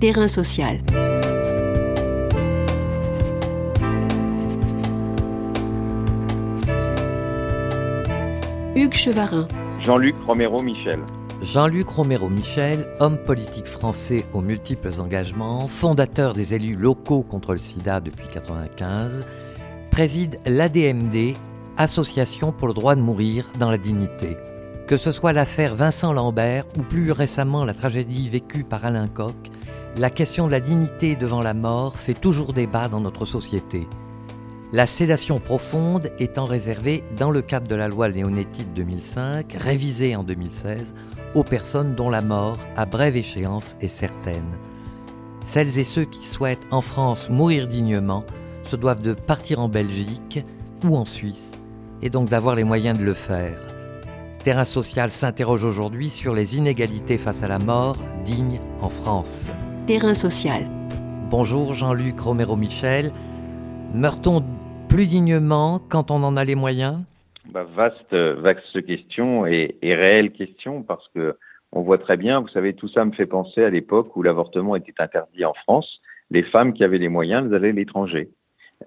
Terrain social. Hugues Chevarin. Jean-Luc Romero-Michel. Jean-Luc Romero-Michel, homme politique français aux multiples engagements, fondateur des élus locaux contre le sida depuis 1995, préside l'ADMD, Association pour le droit de mourir dans la dignité. Que ce soit l'affaire Vincent Lambert ou plus récemment la tragédie vécue par Alain Coq, la question de la dignité devant la mort fait toujours débat dans notre société. La sédation profonde étant réservée, dans le cadre de la loi Léonétide 2005, révisée en 2016, aux personnes dont la mort, à brève échéance, est certaine. Celles et ceux qui souhaitent en France mourir dignement se doivent de partir en Belgique ou en Suisse, et donc d'avoir les moyens de le faire. Terrain social s'interroge aujourd'hui sur les inégalités face à la mort digne en France. Terrain social. Bonjour Jean-Luc Romero-Michel. Meurt-on plus dignement quand on en a les moyens? Bah, Vaste, vaste question et, réelle question parce que on voit très bien, vous savez, tout ça me fait penser à l'époque où l'avortement était interdit en France. Les femmes qui avaient les moyens, elles allaient à l'étranger.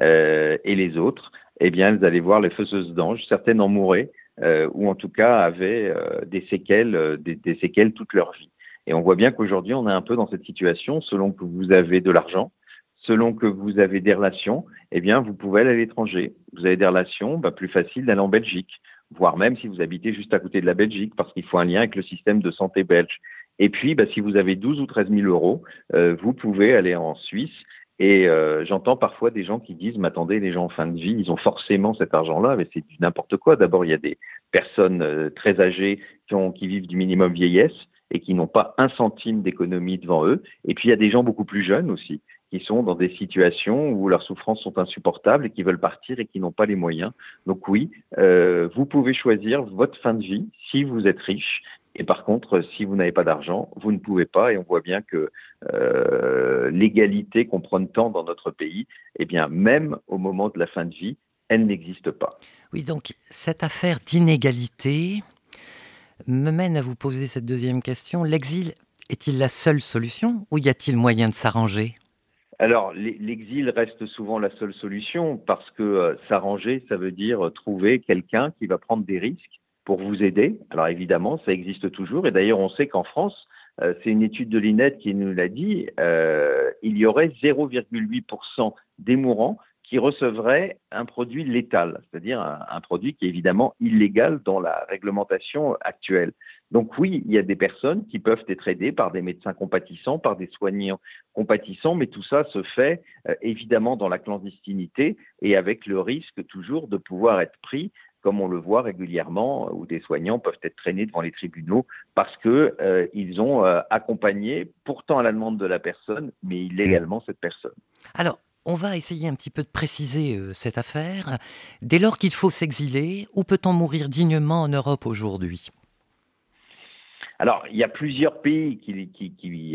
Euh, et les autres, eh bien, elles allaient voir les faiseuses d'anges. Certaines en mouraient, euh, ou en tout cas avaient euh, des séquelles, des, des, séquelles toute leur vie. Et on voit bien qu'aujourd'hui, on est un peu dans cette situation, selon que vous avez de l'argent, selon que vous avez des relations, eh bien, vous pouvez aller à l'étranger. Vous avez des relations, bah, plus facile d'aller en Belgique, voire même si vous habitez juste à côté de la Belgique, parce qu'il faut un lien avec le système de santé belge. Et puis, bah, si vous avez 12 ou 13 000 euros, euh, vous pouvez aller en Suisse. Et euh, j'entends parfois des gens qui disent, mais attendez, les gens en fin de vie, ils ont forcément cet argent-là, mais c'est n'importe quoi. D'abord, il y a des personnes euh, très âgées qui, ont, qui vivent du minimum vieillesse et qui n'ont pas un centime d'économie devant eux. Et puis, il y a des gens beaucoup plus jeunes aussi qui sont dans des situations où leurs souffrances sont insupportables et qui veulent partir et qui n'ont pas les moyens. Donc oui, euh, vous pouvez choisir votre fin de vie si vous êtes riche. Et par contre, si vous n'avez pas d'argent, vous ne pouvez pas. Et on voit bien que euh, l'égalité qu'on prône tant dans notre pays, eh bien, même au moment de la fin de vie, elle n'existe pas. Oui, donc cette affaire d'inégalité me mène à vous poser cette deuxième question. L'exil est-il la seule solution ou y a-t-il moyen de s'arranger? Alors, l'exil reste souvent la seule solution parce que euh, s'arranger, ça veut dire trouver quelqu'un qui va prendre des risques pour vous aider. Alors évidemment, ça existe toujours. Et d'ailleurs, on sait qu'en France, euh, c'est une étude de l'INET qui nous l'a dit, euh, il y aurait 0,8% des mourants qui recevraient un produit létal, c'est-à-dire un, produit qui est évidemment illégal dans la réglementation actuelle. Donc oui, il y a des personnes qui peuvent être aidées par des médecins compatissants, par des soignants compatissants, mais tout ça se fait euh, évidemment dans la clandestinité et avec le risque toujours de pouvoir être pris comme on le voit régulièrement, où des soignants peuvent être traînés devant les tribunaux parce que euh, ils ont euh, accompagné, pourtant à la demande de la personne, mais illégalement cette personne. Alors, on va essayer un petit peu de préciser euh, cette affaire. Dès lors qu'il faut s'exiler, où peut-on mourir dignement en Europe aujourd'hui? Alors, il y a plusieurs pays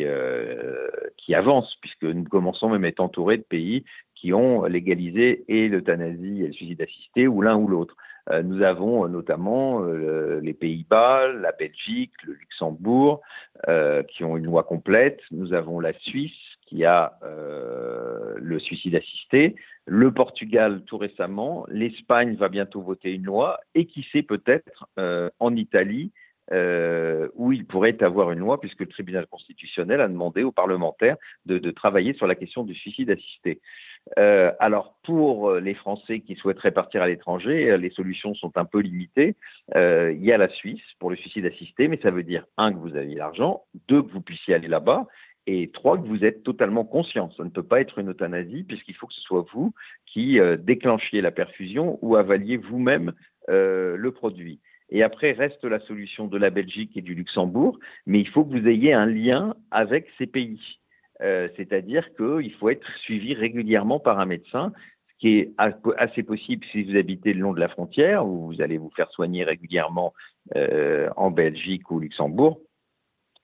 euh, qui, avancent, puisque nous commençons même à être entourés de pays qui ont légalisé et l'euthanasie et le suicide assisté, ou l'un ou l'autre. Euh, nous avons notamment les Pays-Bas, la Belgique, le Luxembourg, qui ont une loi complète. Nous avons la Suisse, qui a euh, le suicide assisté, le Portugal tout récemment, l'Espagne va bientôt voter une loi, et qui sait peut-être euh, en Italie, euh, où il pourrait avoir une loi, puisque le tribunal constitutionnel a demandé aux parlementaires de, travailler sur la question du suicide assisté. Alors pour les Français qui souhaiteraient partir à l'étranger, les solutions sont un peu limitées. Il y a la Suisse pour le suicide assisté, mais ça veut dire un que vous aviez l'argent, deux que vous puissiez aller là-bas, et trois, que vous êtes totalement conscient. Ça ne peut pas être une euthanasie puisqu'il faut que ce soit vous qui euh, déclenchiez la perfusion ou avaliez vous-même euh, le produit. Et après reste la solution de la Belgique et du Luxembourg, mais il faut que vous ayez un lien avec ces pays. Euh, C'est-à-dire qu'il faut être suivi régulièrement par un médecin, ce qui est assez possible si vous habitez le long de la frontière, où vous allez vous faire soigner régulièrement en Belgique ou Luxembourg.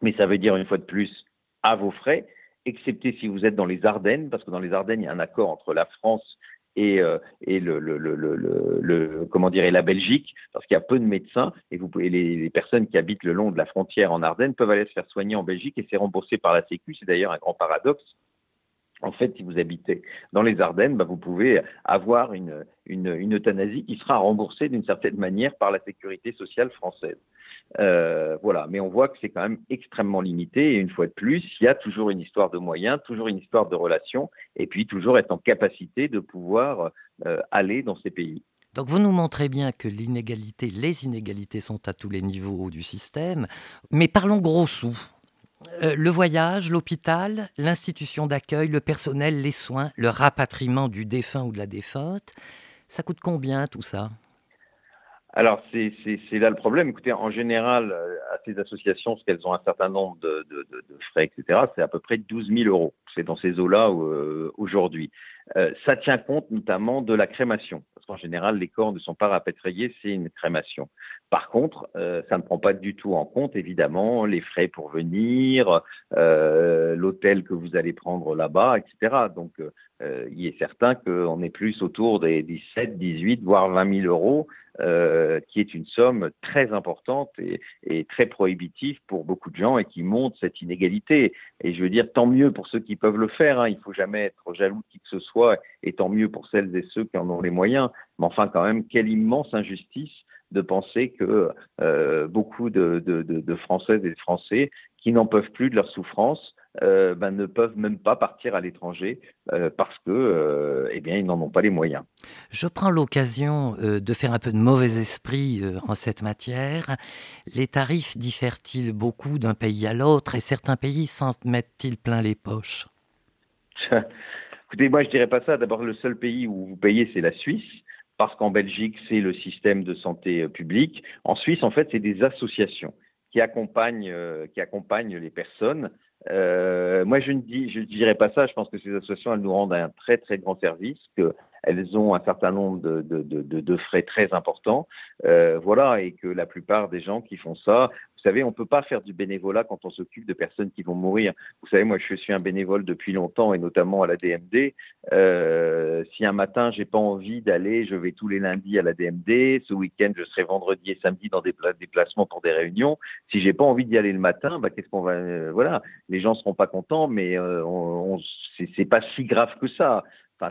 Mais ça veut dire une fois de plus à vos frais, excepté si vous êtes dans les Ardennes, parce que dans les Ardennes, il y a un accord entre la France et, et le, comment la Belgique, parce qu'il y a peu de médecins, et les, les, personnes qui habitent le long de la frontière en Ardennes peuvent aller se faire soigner en Belgique et c'est remboursé par la Sécu. C'est d'ailleurs un grand paradoxe. En fait, si vous habitez dans les Ardennes, bah, vous pouvez avoir une, une, euthanasie qui sera remboursée d'une certaine manière par la sécurité sociale française. Euh, voilà, mais on voit que c'est quand même extrêmement limité. Et une fois de plus, il y a toujours une histoire de moyens, toujours une histoire de relations, et puis toujours être en capacité de pouvoir euh, aller dans ces pays. Donc vous nous montrez bien que l'inégalité, les inégalités sont à tous les niveaux du système, mais parlons gros sous. Euh, le voyage, l'hôpital, l'institution d'accueil, le personnel, les soins, le rapatriement du défunt ou de la défunte, ça coûte combien tout ça? Alors, c'est là le problème. Écoutez, en général, euh, à ces associations, parce qu'elles ont un certain nombre de, frais, etc., c'est à peu près 12 000 euros. C'est dans ces eaux-là euh, aujourd'hui. Euh, ça tient compte notamment de la crémation, parce qu'en général, les corps ne sont pas rapatriés, c'est une crémation. Par contre, euh, ça ne prend pas du tout en compte, évidemment, les frais pour venir, euh, l'hôtel que vous allez prendre là-bas, etc. Donc, il est certain qu'on est plus autour des 17, 18, voire 20 000 euros, qui est une somme très importante et, très prohibitive pour beaucoup de gens et qui montre cette inégalité. Et je veux dire, tant mieux pour ceux qui peuvent le faire. Hein. Il faut jamais être jaloux de qui que ce soit, et tant mieux pour celles et ceux qui en ont les moyens. Mais enfin, quand même, quelle immense injustice de penser que euh, beaucoup de, de, de, de, Françaises et de Français qui n'en peuvent plus de leur souffrance euh, ben, ne peuvent même pas partir à l'étranger euh, parce que eh bien ils n'en ont pas les moyens. Je prends l'occasion de faire un peu de mauvais esprit en cette matière. Les tarifs diffèrent-ils beaucoup d'un pays à l'autre et certains pays s'en mettent-ils plein les poches? Écoutez, moi je dirais pas ça. D'abord, le seul pays où vous payez, c'est la Suisse parce qu'en Belgique, c'est le système de santé publique. En Suisse, en fait, c'est des associations qui accompagnent, euh, qui accompagnent les personnes. Euh, moi, je ne dis, je dirais pas ça. Je pense que ces associations, elles nous rendent un très très grand service, qu'elles ont un certain nombre de, de, de, de frais très importants, euh, voilà, et que la plupart des gens qui font ça, vous savez, on ne peut pas faire du bénévolat quand on s'occupe de personnes qui vont mourir. Vous savez, moi, je suis un bénévole depuis longtemps et notamment à la DMD. Euh, si un matin, j'ai pas envie d'aller, je vais tous les lundis à la DMD. Ce week-end, je serai vendredi et samedi dans des déplacements pour des réunions. Si j'ai pas envie d'y aller le matin, bah, qu'est-ce qu'on va, euh, voilà, les gens seront pas contents, mais euh, on c'est pas si grave que ça.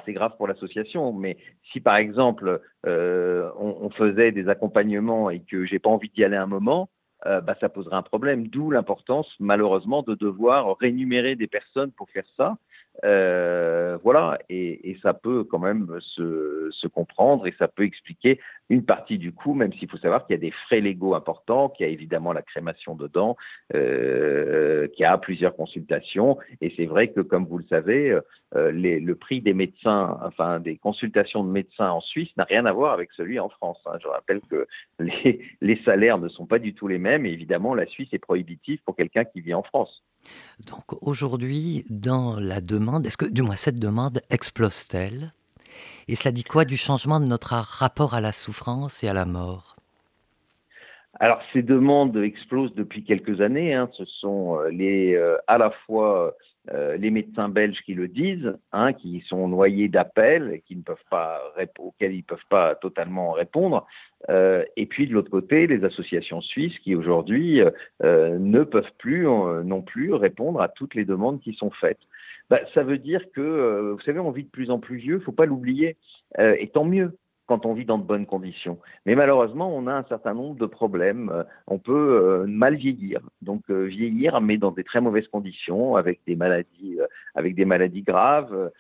C'est grave pour l'association, mais si par exemple euh, on, on, faisait des accompagnements et que j'ai pas envie d'y aller un moment, euh, bah, ça poserait un problème. D'où l'importance, malheureusement, de devoir rémunérer des personnes pour faire ça. Euh, voilà, et, ça peut quand même se, comprendre et ça peut expliquer une partie du coût, même s'il faut savoir qu'il y a des frais légaux importants, qu'il y a évidemment la crémation dedans, euh, qu'il y a plusieurs consultations. Et c'est vrai que, comme vous le savez, euh, le prix des médecins, enfin des consultations de médecins en Suisse n'a rien à voir avec celui en France. Hein. Je rappelle que les, les salaires ne sont pas du tout les mêmes. Et évidemment, la Suisse est prohibitive pour quelqu'un qui vit en France. Donc aujourd'hui, dans la demande, est-ce que du moins cette demande explose-t-elle? Et cela dit quoi du changement de notre rapport à la souffrance et à la mort? Alors ces demandes explosent depuis quelques années. Hein. Ce sont les euh, à la fois euh, les médecins belges qui le disent, hein, qui sont noyés d'appels qui ne peuvent pas auxquels ils ne peuvent pas totalement répondre, euh, et puis de l'autre côté, les associations suisses qui aujourd'hui euh, ne peuvent plus euh, non plus répondre à toutes les demandes qui sont faites. Bah, ça veut dire que, euh, vous savez, on vit de plus en plus vieux, il faut pas l'oublier, et tant mieux quand on vit dans de bonnes conditions. Mais malheureusement, on a un certain nombre de problèmes. On peut euh, mal vieillir, donc euh, vieillir, mais dans des très mauvaises conditions, avec des maladies, euh, avec des maladies graves,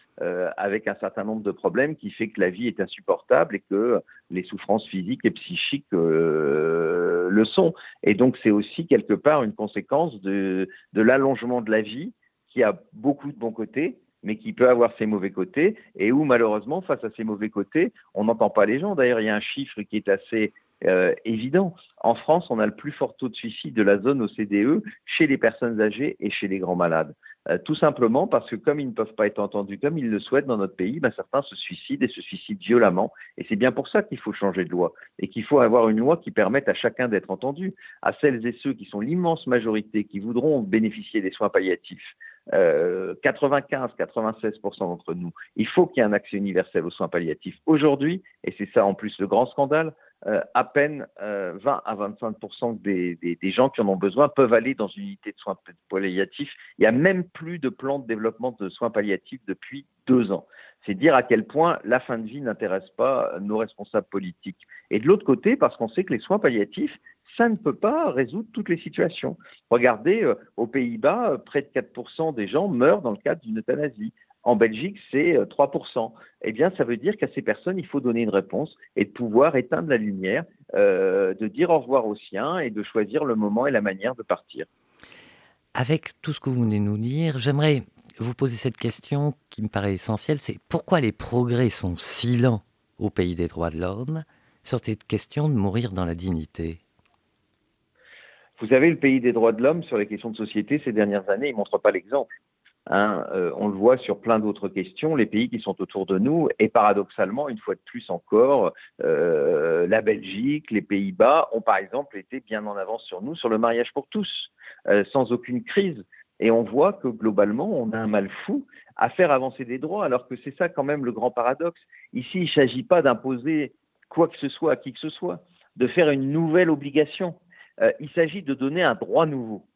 avec un certain nombre de problèmes qui fait que la vie est insupportable et que les souffrances physiques et psychiques le sont. Et donc, c'est aussi quelque part une conséquence de, de l'allongement de la vie qui a beaucoup de bons côtés, mais qui peut avoir ses mauvais côtés, et où malheureusement, face à ces mauvais côtés, on n'entend pas les gens. D'ailleurs, il y a un chiffre qui est assez euh, évident. En France, on a le plus fort taux de suicide de la zone OCDE chez les personnes âgées et chez les grands malades. Euh, tout simplement parce que comme ils ne peuvent pas être entendus comme ils le souhaitent dans notre pays, ben, certains se suicident et se suicident violemment. Et c'est bien pour ça qu'il faut changer de loi et qu'il faut avoir une loi qui permette à chacun d'être entendu, à celles et ceux qui sont l'immense majorité qui voudront bénéficier des soins palliatifs 95-96% d'entre nous, il faut qu'il y ait un accès universel aux soins palliatifs. Aujourd'hui, et c'est ça en plus le grand scandale, euh, à peine 20 euh, à 25 des, des, des, gens qui en ont besoin peuvent aller dans une unité de soins palliatifs. Il n'y a même plus de plan de développement de soins palliatifs depuis deux ans. C'est dire à quel point la fin de vie n'intéresse pas nos responsables politiques. Et de l'autre côté, parce qu'on sait que les soins palliatifs, ça ne peut pas résoudre toutes les situations. Regardez, euh, aux Pays-Bas, près de 4% des gens meurent dans le cadre d'une euthanasie. En Belgique, c'est 3%. Euh, eh bien, ça veut dire qu'à ces personnes, il faut donner une réponse et de pouvoir éteindre la lumière, euh, de dire au revoir aux siens et de choisir le moment et la manière de partir. Avec tout ce que vous venez de nous dire, j'aimerais vous poser cette question qui me paraît essentielle, c'est pourquoi les progrès sont si lents au pays des droits de l'homme sur cette question de mourir dans la dignité? Vous avez le pays des droits de l'homme sur les questions de société ces dernières années, il ne montre pas l'exemple. Hein, euh, on le voit sur plein d'autres questions, les pays qui sont autour de nous, et paradoxalement, une fois de plus encore, euh, la Belgique, les Pays-Bas ont par exemple été bien en avance sur nous sur le mariage pour tous, euh, sans aucune crise. Et on voit que globalement, on a un mal fou à faire avancer des droits, alors que c'est ça quand même le grand paradoxe. Ici, il ne s'agit pas d'imposer quoi que ce soit à qui que ce soit, de faire une nouvelle obligation. Il s'agit de donner un droit nouveau.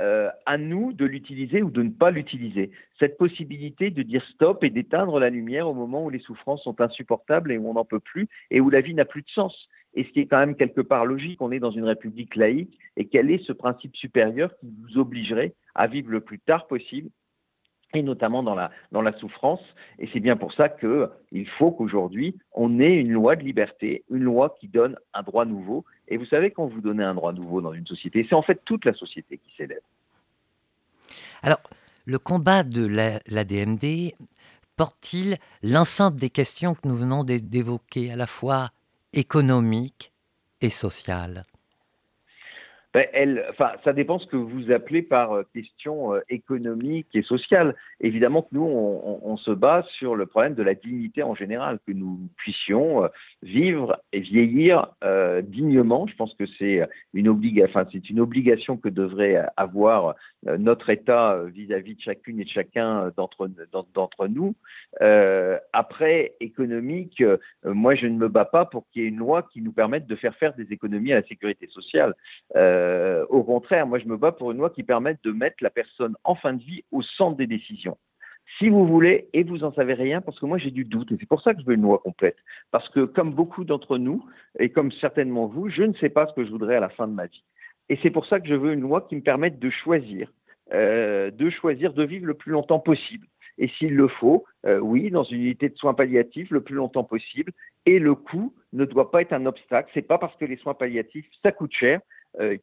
Euh, à nous de l'utiliser ou de ne pas l'utiliser. Cette possibilité de dire stop et d'éteindre la lumière au moment où les souffrances sont insupportables et où on n'en peut plus et où la vie n'a plus de sens. Et ce qui est quand même quelque part logique, on est dans une république laïque et quel est ce principe supérieur qui vous obligerait à vivre le plus tard possible et notamment dans la, dans la souffrance. Et c'est bien pour ça qu'il faut qu'aujourd'hui, on ait une loi de liberté, une loi qui donne un droit nouveau. Et vous savez, quand vous donnez un droit nouveau dans une société, c'est en fait toute la société qui s'élève. Alors, le combat de l'ADMD la, porte-t-il l'ensemble des questions que nous venons d'évoquer, à la fois économiques et sociales? Ben, elle, enfin, ça dépend ce que vous appelez par euh, question euh, économique et sociale. Évidemment que nous, on, se base sur le problème de la dignité en général, que nous puissions euh, vivre et vieillir dignement. Je pense que c'est une, obligation que devrait avoir notre État vis-à-vis de chacune et de chacun d'entre, nous. Après, économique, moi, je ne me bats pas pour qu'il y ait une loi qui nous permette de faire faire des économies à la sécurité sociale. Euh, au contraire, moi, je me bats pour une loi qui permette de mettre la personne en fin de vie au centre des décisions. Si vous voulez, et vous en savez rien, parce que moi j'ai du doute, et c'est pour ça que je veux une loi complète. Parce que comme beaucoup d'entre nous, et comme certainement vous, je ne sais pas ce que je voudrais à la fin de ma vie. Et c'est pour ça que je veux une loi qui me permette de choisir, euh, de choisir de vivre le plus longtemps possible. Et s'il le faut, euh, oui, dans une unité de soins palliatifs le plus longtemps possible. Et le coût ne doit pas être un obstacle. C'est pas parce que les soins palliatifs ça coûte cher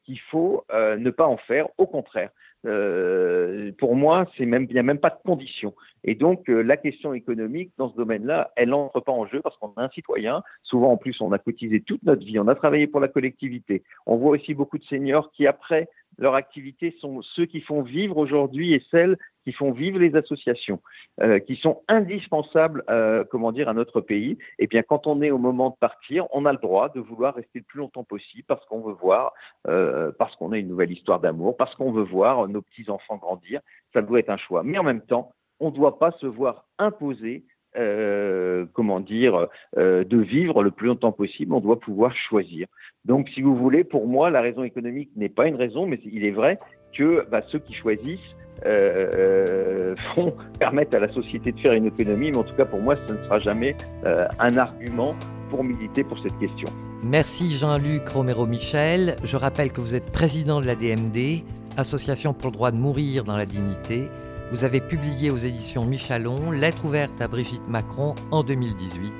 qu'il faut euh, ne pas en faire. Au contraire, euh, pour moi, c'est il n'y a même pas de condition. Et donc, la question économique dans ce domaine-là, elle n'entre pas en jeu parce qu'on est un citoyen. Souvent, en plus, on a cotisé toute notre vie, on a travaillé pour la collectivité. On voit aussi beaucoup de seniors qui, après leur activité, sont ceux qui font vivre aujourd'hui et celles qui font vivre les associations, euh, qui sont indispensables, euh, comment dire, à notre pays. Et eh bien, quand on est au moment de partir, on a le droit de vouloir rester le plus longtemps possible parce qu'on veut voir, euh, parce qu'on a une nouvelle histoire d'amour, parce qu'on veut voir nos petits enfants grandir. Ça doit être un choix. Mais en même temps, on ne doit pas se voir imposer euh, comment dire, euh, de vivre le plus longtemps possible, on doit pouvoir choisir. Donc, si vous voulez, pour moi, la raison économique n'est pas une raison, mais il est vrai que bah, ceux qui choisissent euh, permettent à la société de faire une économie, mais en tout cas, pour moi, ce ne sera jamais un argument pour militer pour cette question. Merci Jean-Luc Romero-Michel. Je rappelle que vous êtes président de la DMD, Association pour le droit de mourir dans la dignité vous avez publié aux éditions Michalon Lettre ouverte à Brigitte Macron en 2018,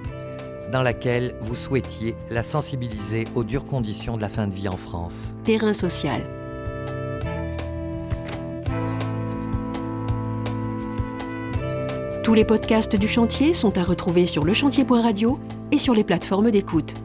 dans laquelle vous souhaitiez la sensibiliser aux dures conditions de la fin de vie en France. Terrain social. Tous les podcasts du chantier sont à retrouver sur lechantier.radio et sur les plateformes d'écoute.